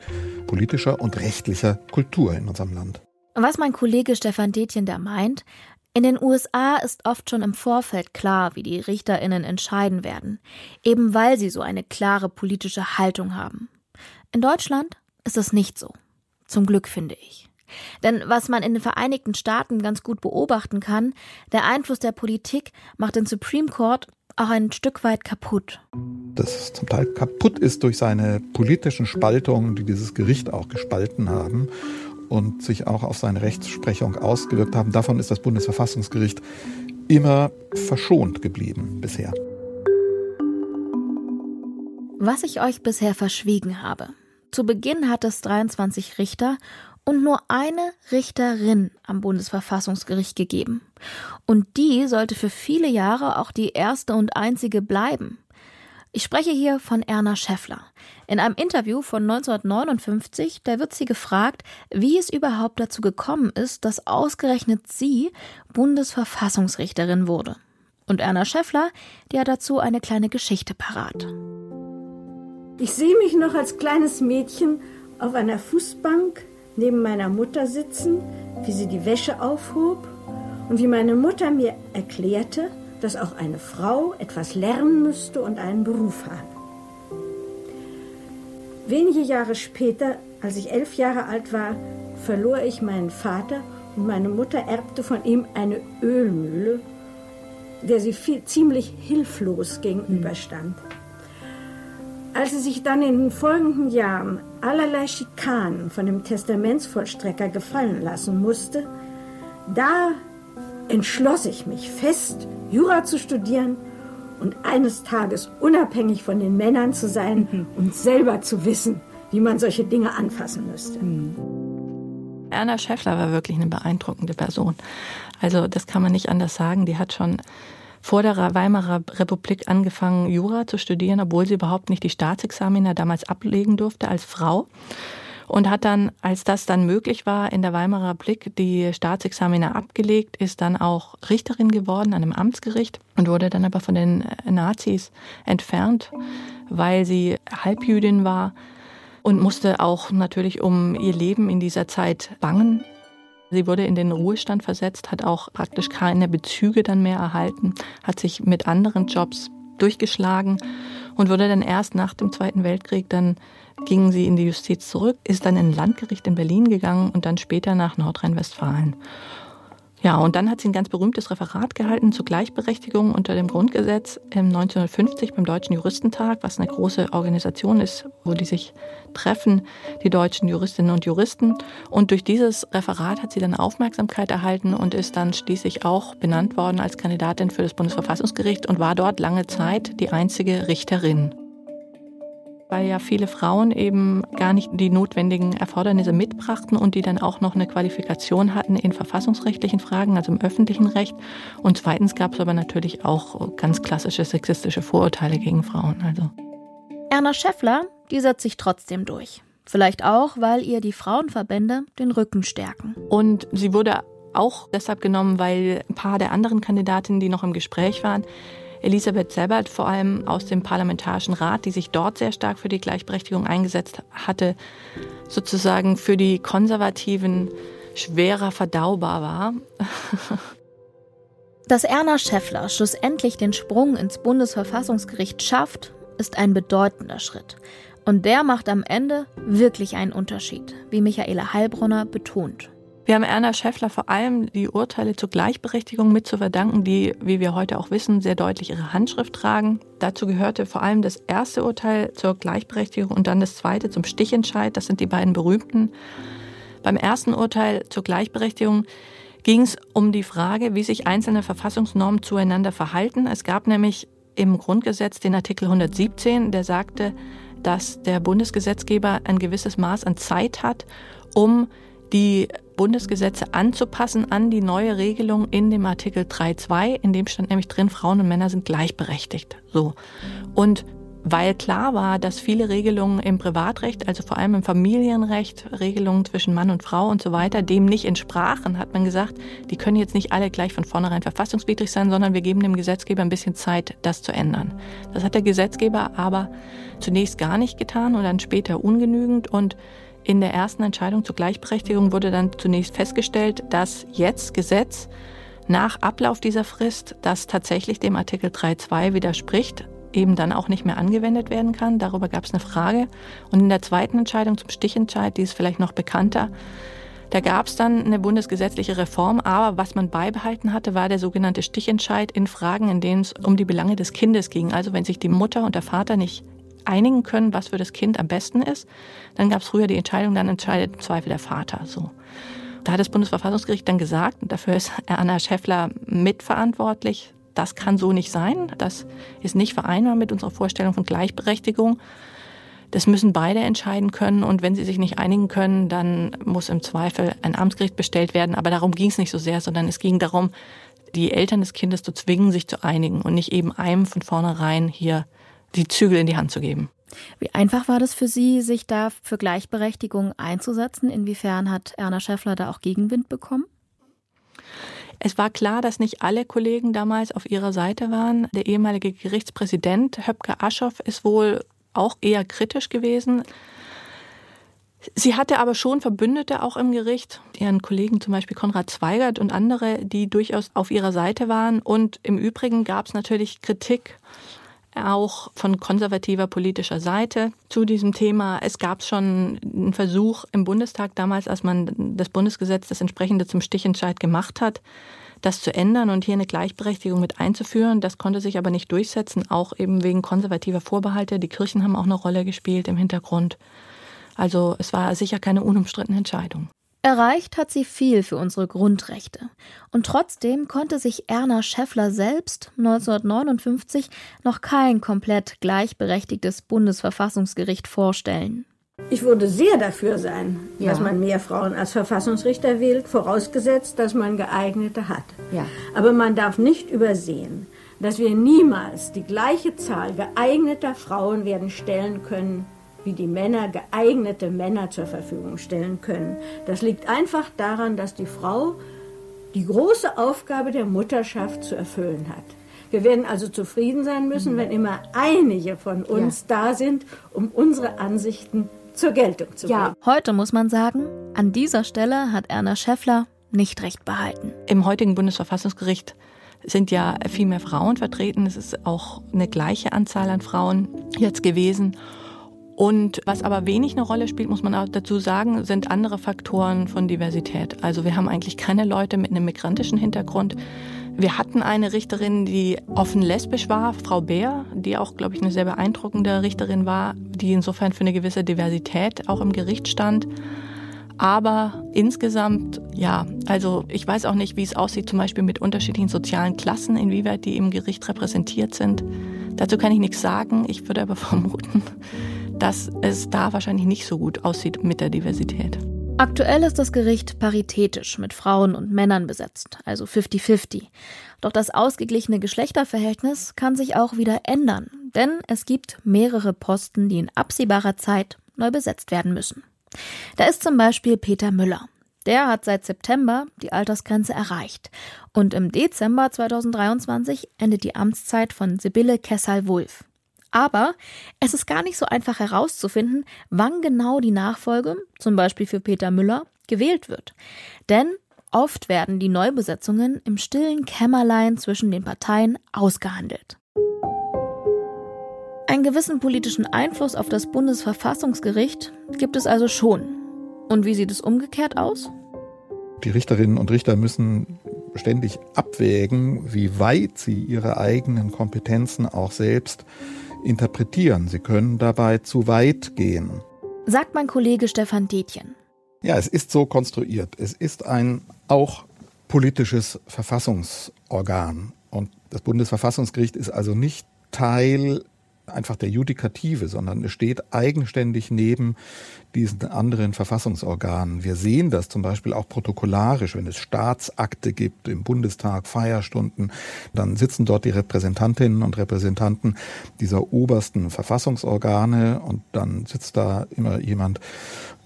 politischer und rechtlicher Kultur in unserem Land. Was mein Kollege Stefan Detjen da meint, in den USA ist oft schon im Vorfeld klar, wie die Richterinnen entscheiden werden, eben weil sie so eine klare politische Haltung haben. In Deutschland ist es nicht so. Zum Glück finde ich. Denn was man in den Vereinigten Staaten ganz gut beobachten kann, der Einfluss der Politik macht den Supreme Court auch ein Stück weit kaputt. Das zum Teil kaputt ist durch seine politischen Spaltungen, die dieses Gericht auch gespalten haben und sich auch auf seine Rechtsprechung ausgewirkt haben. Davon ist das Bundesverfassungsgericht immer verschont geblieben bisher. Was ich euch bisher verschwiegen habe. Zu Beginn hat es 23 Richter und nur eine Richterin am Bundesverfassungsgericht gegeben. Und die sollte für viele Jahre auch die erste und einzige bleiben. Ich spreche hier von Erna Schäffler. In einem Interview von 1959, da wird sie gefragt, wie es überhaupt dazu gekommen ist, dass ausgerechnet sie Bundesverfassungsrichterin wurde. Und Erna Schäffler, die hat dazu eine kleine Geschichte parat. Ich sehe mich noch als kleines Mädchen auf einer Fußbank neben meiner Mutter sitzen, wie sie die Wäsche aufhob und wie meine Mutter mir erklärte, dass auch eine Frau etwas lernen müsste und einen Beruf habe. Wenige Jahre später, als ich elf Jahre alt war, verlor ich meinen Vater und meine Mutter erbte von ihm eine Ölmühle, der sie viel, ziemlich hilflos gegenüberstand. Als sie sich dann in den folgenden Jahren allerlei Schikanen von dem Testamentsvollstrecker gefallen lassen musste, da entschloss ich mich fest, Jura zu studieren und eines Tages unabhängig von den Männern zu sein mhm. und selber zu wissen, wie man solche Dinge anfassen müsste. Mhm. Erna Schäffler war wirklich eine beeindruckende Person. Also das kann man nicht anders sagen. Die hat schon vor der Weimarer Republik angefangen, Jura zu studieren, obwohl sie überhaupt nicht die Staatsexamina damals ablegen durfte als Frau und hat dann, als das dann möglich war, in der Weimarer Republik die Staatsexamina abgelegt, ist dann auch Richterin geworden an einem Amtsgericht und wurde dann aber von den Nazis entfernt, weil sie Halbjüdin war und musste auch natürlich um ihr Leben in dieser Zeit bangen. Sie wurde in den Ruhestand versetzt, hat auch praktisch keine Bezüge dann mehr erhalten, hat sich mit anderen Jobs durchgeschlagen und wurde dann erst nach dem Zweiten Weltkrieg dann ging sie in die Justiz zurück, ist dann in ein Landgericht in Berlin gegangen und dann später nach Nordrhein-Westfalen. Ja, und dann hat sie ein ganz berühmtes Referat gehalten zur Gleichberechtigung unter dem Grundgesetz 1950 beim Deutschen Juristentag, was eine große Organisation ist, wo die sich treffen, die deutschen Juristinnen und Juristen. Und durch dieses Referat hat sie dann Aufmerksamkeit erhalten und ist dann schließlich auch benannt worden als Kandidatin für das Bundesverfassungsgericht und war dort lange Zeit die einzige Richterin weil ja viele Frauen eben gar nicht die notwendigen Erfordernisse mitbrachten und die dann auch noch eine Qualifikation hatten in verfassungsrechtlichen Fragen, also im öffentlichen Recht. Und zweitens gab es aber natürlich auch ganz klassische sexistische Vorurteile gegen Frauen. Also. Erna Schäffler, die setzt sich trotzdem durch. Vielleicht auch, weil ihr die Frauenverbände den Rücken stärken. Und sie wurde auch deshalb genommen, weil ein paar der anderen Kandidatinnen, die noch im Gespräch waren, Elisabeth Sebert vor allem aus dem Parlamentarischen Rat, die sich dort sehr stark für die Gleichberechtigung eingesetzt hatte, sozusagen für die Konservativen schwerer verdaubar war. Dass Erna Schäffler schlussendlich den Sprung ins Bundesverfassungsgericht schafft, ist ein bedeutender Schritt. Und der macht am Ende wirklich einen Unterschied, wie Michaela Heilbronner betont. Wir haben Erna Schäffler vor allem die Urteile zur Gleichberechtigung mit zu verdanken, die, wie wir heute auch wissen, sehr deutlich ihre Handschrift tragen. Dazu gehörte vor allem das erste Urteil zur Gleichberechtigung und dann das zweite zum Stichentscheid. Das sind die beiden berühmten. Beim ersten Urteil zur Gleichberechtigung ging es um die Frage, wie sich einzelne Verfassungsnormen zueinander verhalten. Es gab nämlich im Grundgesetz den Artikel 117, der sagte, dass der Bundesgesetzgeber ein gewisses Maß an Zeit hat, um die Bundesgesetze anzupassen an die neue Regelung in dem Artikel 3.2, in dem stand nämlich drin, Frauen und Männer sind gleichberechtigt. So. Und weil klar war, dass viele Regelungen im Privatrecht, also vor allem im Familienrecht, Regelungen zwischen Mann und Frau und so weiter, dem nicht entsprachen, hat man gesagt, die können jetzt nicht alle gleich von vornherein verfassungswidrig sein, sondern wir geben dem Gesetzgeber ein bisschen Zeit, das zu ändern. Das hat der Gesetzgeber aber zunächst gar nicht getan und dann später ungenügend und in der ersten Entscheidung zur Gleichberechtigung wurde dann zunächst festgestellt, dass jetzt Gesetz nach Ablauf dieser Frist, das tatsächlich dem Artikel 3.2 widerspricht, eben dann auch nicht mehr angewendet werden kann. Darüber gab es eine Frage. Und in der zweiten Entscheidung zum Stichentscheid, die ist vielleicht noch bekannter, da gab es dann eine bundesgesetzliche Reform, aber was man beibehalten hatte, war der sogenannte Stichentscheid in Fragen, in denen es um die Belange des Kindes ging. Also wenn sich die Mutter und der Vater nicht einigen können, was für das Kind am besten ist. Dann gab es früher die Entscheidung, dann entscheidet im Zweifel der Vater. So. Da hat das Bundesverfassungsgericht dann gesagt, und dafür ist Anna Schäffler mitverantwortlich, das kann so nicht sein. Das ist nicht vereinbar mit unserer Vorstellung von Gleichberechtigung. Das müssen beide entscheiden können und wenn sie sich nicht einigen können, dann muss im Zweifel ein Amtsgericht bestellt werden. Aber darum ging es nicht so sehr, sondern es ging darum, die Eltern des Kindes zu zwingen, sich zu einigen und nicht eben einem von vornherein hier die Zügel in die Hand zu geben. Wie einfach war das für Sie, sich da für Gleichberechtigung einzusetzen? Inwiefern hat Erna Schäffler da auch Gegenwind bekommen? Es war klar, dass nicht alle Kollegen damals auf ihrer Seite waren. Der ehemalige Gerichtspräsident Höpke Aschoff ist wohl auch eher kritisch gewesen. Sie hatte aber schon Verbündete auch im Gericht, ihren Kollegen zum Beispiel Konrad Zweigert und andere, die durchaus auf ihrer Seite waren. Und im Übrigen gab es natürlich Kritik auch von konservativer politischer Seite zu diesem Thema. Es gab schon einen Versuch im Bundestag damals, als man das Bundesgesetz, das entsprechende zum Stichentscheid gemacht hat, das zu ändern und hier eine Gleichberechtigung mit einzuführen. Das konnte sich aber nicht durchsetzen, auch eben wegen konservativer Vorbehalte. Die Kirchen haben auch eine Rolle gespielt im Hintergrund. Also es war sicher keine unumstrittene Entscheidung. Erreicht hat sie viel für unsere Grundrechte. Und trotzdem konnte sich Erna Schäffler selbst 1959 noch kein komplett gleichberechtigtes Bundesverfassungsgericht vorstellen. Ich würde sehr dafür sein, ja. dass man mehr Frauen als Verfassungsrichter wählt, vorausgesetzt, dass man geeignete hat. Ja. Aber man darf nicht übersehen, dass wir niemals die gleiche Zahl geeigneter Frauen werden stellen können wie die Männer geeignete Männer zur Verfügung stellen können. Das liegt einfach daran, dass die Frau die große Aufgabe der Mutterschaft zu erfüllen hat. Wir werden also zufrieden sein müssen, wenn immer einige von uns ja. da sind, um unsere Ansichten zur Geltung zu bringen. Ja, heute muss man sagen, an dieser Stelle hat Erna Schäffler nicht recht behalten. Im heutigen Bundesverfassungsgericht sind ja viel mehr Frauen vertreten. Es ist auch eine gleiche Anzahl an Frauen jetzt gewesen. Und was aber wenig eine Rolle spielt, muss man auch dazu sagen, sind andere Faktoren von Diversität. Also wir haben eigentlich keine Leute mit einem migrantischen Hintergrund. Wir hatten eine Richterin, die offen lesbisch war, Frau Bär, die auch, glaube ich, eine sehr beeindruckende Richterin war, die insofern für eine gewisse Diversität auch im Gericht stand. Aber insgesamt, ja, also ich weiß auch nicht, wie es aussieht, zum Beispiel mit unterschiedlichen sozialen Klassen, inwieweit die im Gericht repräsentiert sind. Dazu kann ich nichts sagen. Ich würde aber vermuten, dass es da wahrscheinlich nicht so gut aussieht mit der Diversität. Aktuell ist das Gericht paritätisch mit Frauen und Männern besetzt, also 50-50. Doch das ausgeglichene Geschlechterverhältnis kann sich auch wieder ändern, denn es gibt mehrere Posten, die in absehbarer Zeit neu besetzt werden müssen. Da ist zum Beispiel Peter Müller. Der hat seit September die Altersgrenze erreicht. Und im Dezember 2023 endet die Amtszeit von Sibylle Kessal-Wulff. Aber es ist gar nicht so einfach herauszufinden, wann genau die Nachfolge, zum Beispiel für Peter Müller, gewählt wird. Denn oft werden die Neubesetzungen im stillen Kämmerlein zwischen den Parteien ausgehandelt. Einen gewissen politischen Einfluss auf das Bundesverfassungsgericht gibt es also schon. Und wie sieht es umgekehrt aus? Die Richterinnen und Richter müssen ständig abwägen, wie weit sie ihre eigenen Kompetenzen auch selbst interpretieren. Sie können dabei zu weit gehen. Sagt mein Kollege Stefan Detjen. Ja, es ist so konstruiert. Es ist ein auch politisches Verfassungsorgan. Und das Bundesverfassungsgericht ist also nicht Teil einfach der Judikative, sondern es steht eigenständig neben diesen anderen Verfassungsorganen. Wir sehen das zum Beispiel auch protokollarisch, wenn es Staatsakte gibt im Bundestag, Feierstunden, dann sitzen dort die Repräsentantinnen und Repräsentanten dieser obersten Verfassungsorgane und dann sitzt da immer jemand,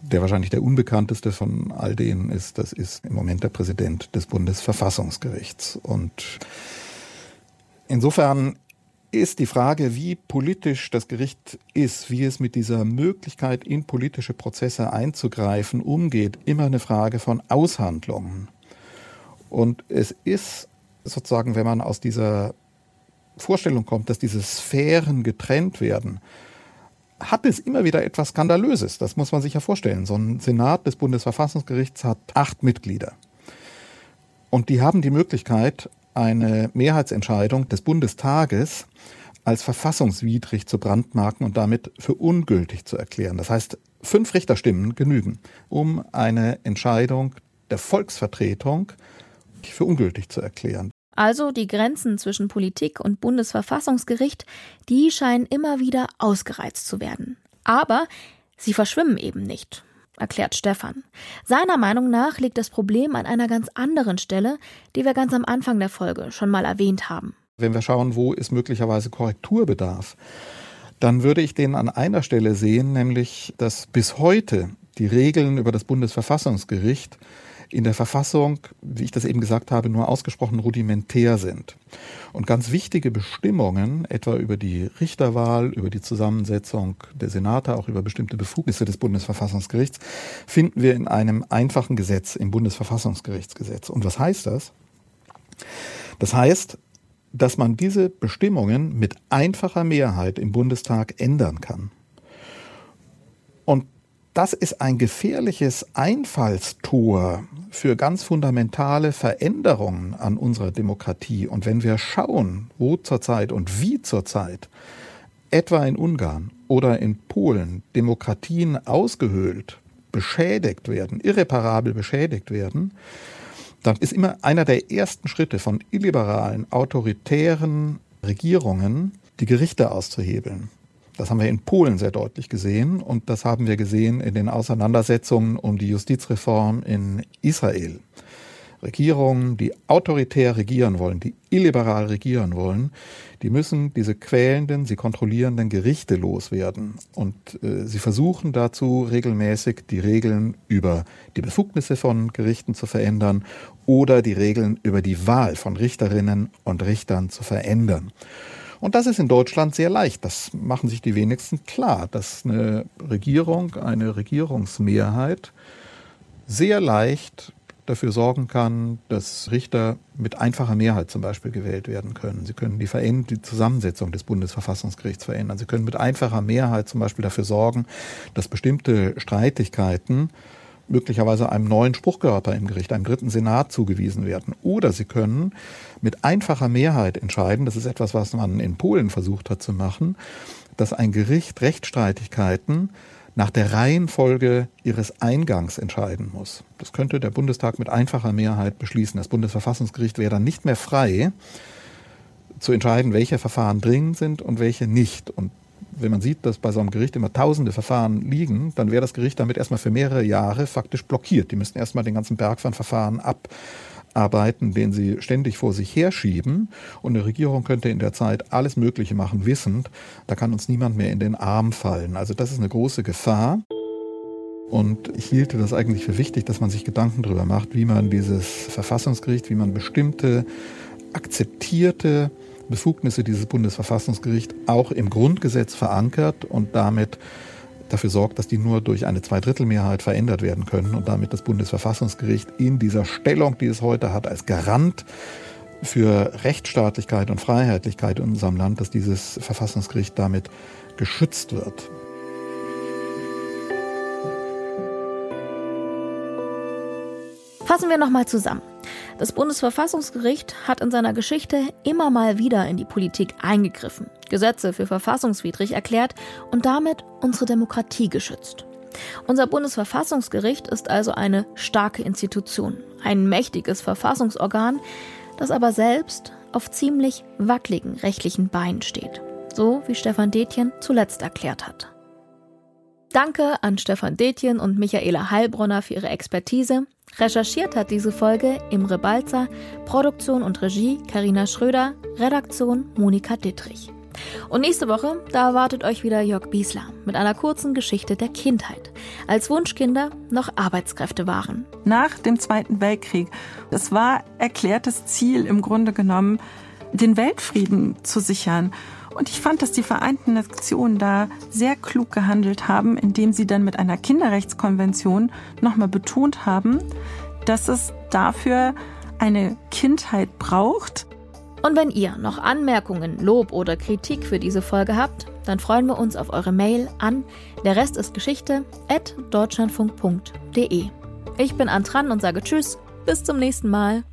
der wahrscheinlich der unbekannteste von all denen ist, das ist im Moment der Präsident des Bundesverfassungsgerichts. Und insofern ist die Frage, wie politisch das Gericht ist, wie es mit dieser Möglichkeit, in politische Prozesse einzugreifen, umgeht, immer eine Frage von Aushandlungen. Und es ist sozusagen, wenn man aus dieser Vorstellung kommt, dass diese Sphären getrennt werden, hat es immer wieder etwas Skandalöses. Das muss man sich ja vorstellen. So ein Senat des Bundesverfassungsgerichts hat acht Mitglieder. Und die haben die Möglichkeit, eine Mehrheitsentscheidung des Bundestages als verfassungswidrig zu brandmarken und damit für ungültig zu erklären. Das heißt, fünf Richterstimmen genügen, um eine Entscheidung der Volksvertretung für ungültig zu erklären. Also die Grenzen zwischen Politik und Bundesverfassungsgericht, die scheinen immer wieder ausgereizt zu werden. Aber sie verschwimmen eben nicht erklärt Stefan. Seiner Meinung nach liegt das Problem an einer ganz anderen Stelle, die wir ganz am Anfang der Folge schon mal erwähnt haben. Wenn wir schauen, wo ist möglicherweise Korrekturbedarf, dann würde ich den an einer Stelle sehen, nämlich dass bis heute die Regeln über das Bundesverfassungsgericht in der Verfassung, wie ich das eben gesagt habe, nur ausgesprochen rudimentär sind. Und ganz wichtige Bestimmungen, etwa über die Richterwahl, über die Zusammensetzung der Senate, auch über bestimmte Befugnisse des Bundesverfassungsgerichts, finden wir in einem einfachen Gesetz, im Bundesverfassungsgerichtsgesetz. Und was heißt das? Das heißt, dass man diese Bestimmungen mit einfacher Mehrheit im Bundestag ändern kann. Und das ist ein gefährliches Einfallstor für ganz fundamentale Veränderungen an unserer Demokratie. Und wenn wir schauen, wo zurzeit und wie zurzeit, etwa in Ungarn oder in Polen, Demokratien ausgehöhlt, beschädigt werden, irreparabel beschädigt werden, dann ist immer einer der ersten Schritte von illiberalen, autoritären Regierungen, die Gerichte auszuhebeln. Das haben wir in Polen sehr deutlich gesehen und das haben wir gesehen in den Auseinandersetzungen um die Justizreform in Israel. Regierungen, die autoritär regieren wollen, die illiberal regieren wollen, die müssen diese quälenden, sie kontrollierenden Gerichte loswerden. Und äh, sie versuchen dazu regelmäßig die Regeln über die Befugnisse von Gerichten zu verändern oder die Regeln über die Wahl von Richterinnen und Richtern zu verändern. Und das ist in Deutschland sehr leicht. Das machen sich die wenigsten klar, dass eine Regierung, eine Regierungsmehrheit sehr leicht dafür sorgen kann, dass Richter mit einfacher Mehrheit zum Beispiel gewählt werden können. Sie können die, die, Zusammensetzung des Bundesverfassungsgerichts verändern. Sie können mit einfacher Mehrheit zum Beispiel dafür sorgen, dass bestimmte Streitigkeiten möglicherweise einem neuen Spruchkörper im Gericht, einem dritten Senat zugewiesen werden. Oder sie können mit einfacher Mehrheit entscheiden, das ist etwas, was man in Polen versucht hat zu machen, dass ein Gericht Rechtsstreitigkeiten nach der Reihenfolge ihres Eingangs entscheiden muss. Das könnte der Bundestag mit einfacher Mehrheit beschließen. Das Bundesverfassungsgericht wäre dann nicht mehr frei zu entscheiden, welche Verfahren dringend sind und welche nicht. Und wenn man sieht, dass bei so einem Gericht immer tausende Verfahren liegen, dann wäre das Gericht damit erstmal für mehrere Jahre faktisch blockiert. Die müssten erstmal den ganzen Berg von Verfahren abarbeiten, den sie ständig vor sich herschieben. Und eine Regierung könnte in der Zeit alles Mögliche machen, wissend, da kann uns niemand mehr in den Arm fallen. Also das ist eine große Gefahr. Und ich hielte das eigentlich für wichtig, dass man sich Gedanken darüber macht, wie man dieses Verfassungsgericht, wie man bestimmte akzeptierte Befugnisse dieses Bundesverfassungsgericht auch im Grundgesetz verankert und damit dafür sorgt, dass die nur durch eine Zweidrittelmehrheit verändert werden können und damit das Bundesverfassungsgericht in dieser Stellung, die es heute hat, als Garant für Rechtsstaatlichkeit und Freiheitlichkeit in unserem Land, dass dieses Verfassungsgericht damit geschützt wird. Fassen wir nochmal zusammen. Das Bundesverfassungsgericht hat in seiner Geschichte immer mal wieder in die Politik eingegriffen, Gesetze für verfassungswidrig erklärt und damit unsere Demokratie geschützt. Unser Bundesverfassungsgericht ist also eine starke Institution, ein mächtiges Verfassungsorgan, das aber selbst auf ziemlich wackeligen rechtlichen Beinen steht. So wie Stefan Detjen zuletzt erklärt hat. Danke an Stefan Detjen und Michaela Heilbronner für ihre Expertise. Recherchiert hat diese Folge Imre Balzer, Produktion und Regie Karina Schröder, Redaktion Monika Dittrich. Und nächste Woche, da erwartet euch wieder Jörg Biesler mit einer kurzen Geschichte der Kindheit, als Wunschkinder noch Arbeitskräfte waren. Nach dem Zweiten Weltkrieg, es war erklärtes Ziel im Grunde genommen, den Weltfrieden zu sichern. Und ich fand, dass die Vereinten Nationen da sehr klug gehandelt haben, indem sie dann mit einer Kinderrechtskonvention nochmal betont haben, dass es dafür eine Kindheit braucht. Und wenn ihr noch Anmerkungen, Lob oder Kritik für diese Folge habt, dann freuen wir uns auf eure Mail an der Rest ist Geschichte at deutschlandfunk.de. Ich bin Antran und sage Tschüss, bis zum nächsten Mal.